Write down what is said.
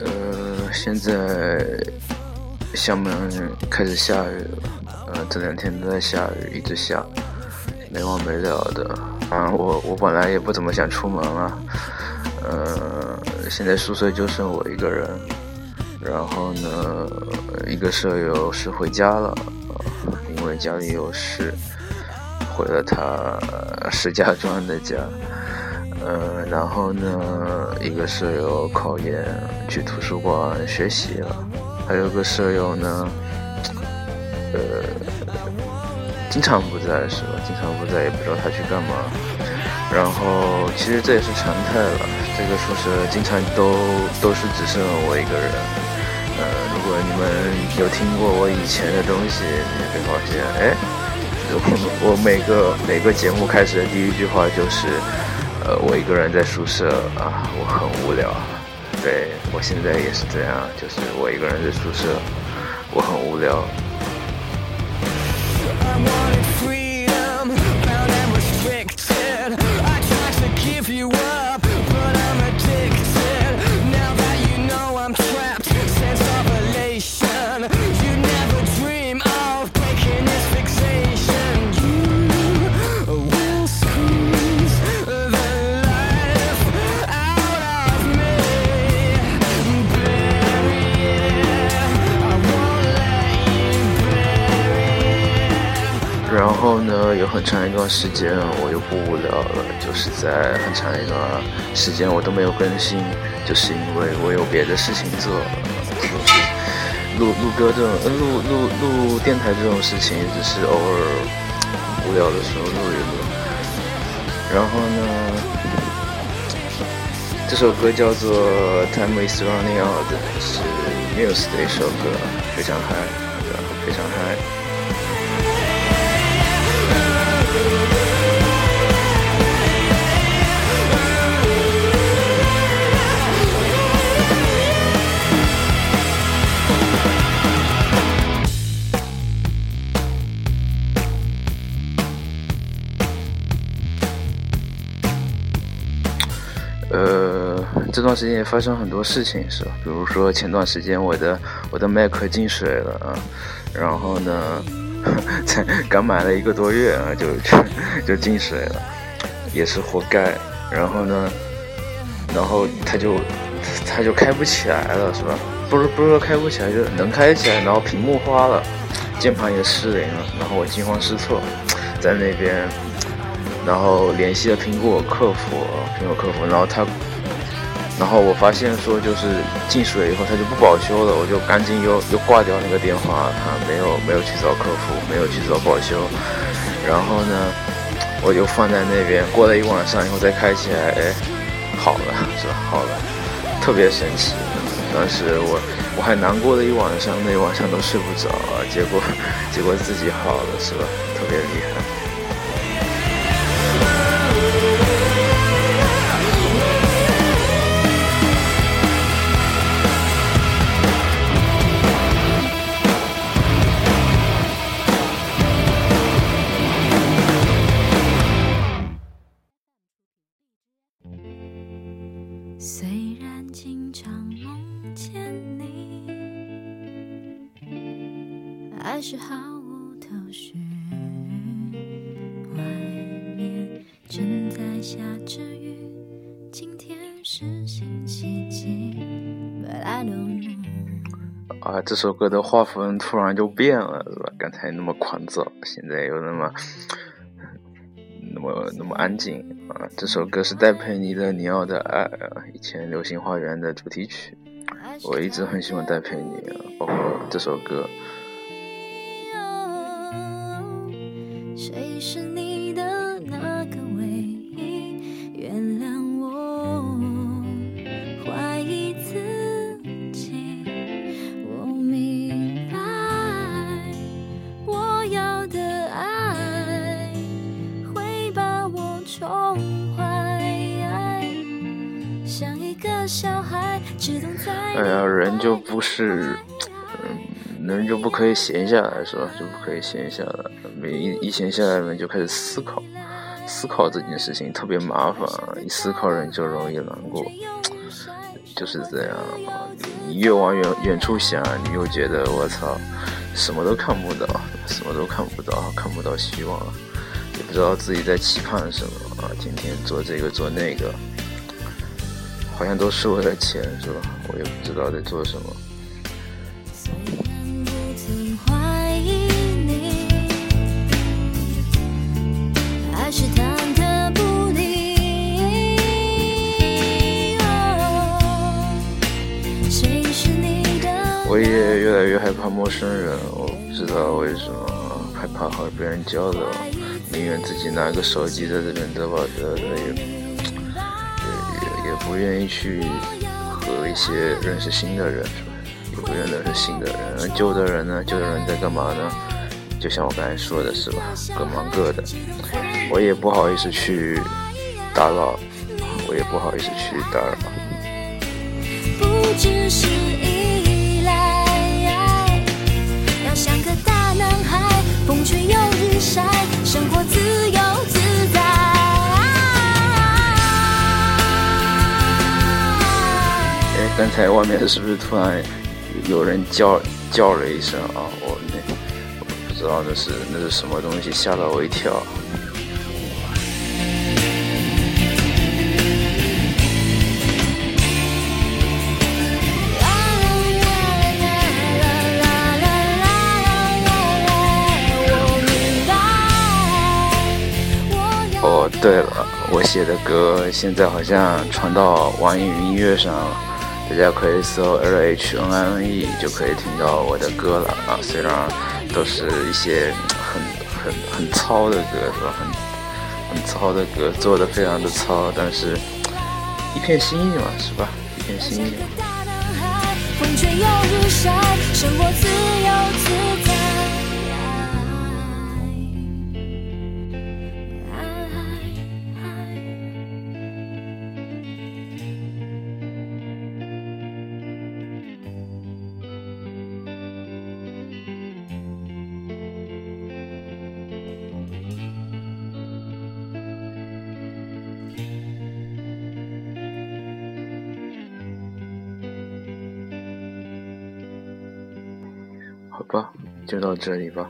呃现在厦门开始下雨了，呃，这两天都在下雨，一直下，没完没了的。啊，我我本来也不怎么想出门啊，呃，现在宿舍就剩我一个人，然后呢，一个舍友是回家了，因为家里有事，回了他石家庄的家。嗯，然后呢，一个舍友考研去图书馆学习了，还有个舍友呢，呃，经常不在是吧？经常不在，也不知道他去干嘛。然后其实这也是常态了，这个宿舍经常都都是只剩了我一个人。呃，如果你们有听过我以前的东西，你会发现，哎，我我每个每个节目开始的第一句话就是。呃，我一个人在宿舍啊，我很无聊。对我现在也是这样，就是我一个人在宿舍，我很无聊。有很长一段时间我又不无聊了，就是在很长一段时间我都没有更新，就是因为我有别的事情做。就是录录歌这种，录录录电台这种事情，只是偶尔无聊的时候录一录。然后呢，这首歌叫做《Time Is Running Out》，是 Muse 的一首歌，非常嗨，非常嗨。这段时间也发生很多事情，是吧？比如说前段时间我的我的 Mac 进水了，然后呢，才刚买了一个多月啊，就就 就进水了，也是活该。然后呢，然后它就它就开不起来了，是吧？不是不是说开不起来，就能开起来，然后屏幕花了，键盘也失灵了，然后我惊慌失措，在那边。然后联系了苹果客服，苹果客服，然后他，然后我发现说就是进水以后他就不保修了，我就赶紧又又挂掉那个电话，他没有没有去找客服，没有去找保修，然后呢，我就放在那边，过了一晚上以后再开起来，哎，好了是吧？好了，特别神奇。当时我我还难过了一晚上，那一晚上都睡不着，结果 结果自己好了是吧？特别厉害。虽然经常梦见你，还是毫无头绪。外面正在下着雨，今天是星期几？But I don't know。啊，这首歌的画风突然就变了，是吧？刚才那么狂躁，现在又那么那么那么安静啊！这首歌是戴佩妮的《你要的爱》，以前《流星花园》的主题曲。我一直很喜欢戴佩妮，包括这首歌。哎呀，人就不是，嗯，人就不可以闲下来，是吧？就不可以闲下来，每一一闲下来，人就开始思考，思考这件事情特别麻烦，一思考人就容易难过。就是这样。你越往远远处想，你又觉得我操，什么都看不到，什么都看不到，看不到希望，也不知道自己在期盼什么啊！天天做这个做那个，好像都是为了钱，是吧？我也不知道在做什么。我也越来越害怕陌生人，我不知道为什么害怕和别人交流，宁愿自己拿个手机在这边嘚吧嘚的，也也也不愿意去和一些认识新的人，是吧？也不愿意认识新的人，旧的人呢？旧的人在干嘛呢？就像我刚才说的是吧？各忙各的，我也不好意思去打扰，我也不好意思去打扰。不只是。刚才外面是不是突然有人叫叫了一声啊？我那我不知道那是那是什么东西，吓了我一跳。哦，对了，我写的歌现在好像传到网易云音乐上了。大家可以搜 L H N I N E 就可以听到我的歌了啊！虽然都是一些很很很糙的歌，是吧？很很糙的歌，做的非常的糙，但是一片心意嘛，是吧？一片心意。好吧，就到这里吧。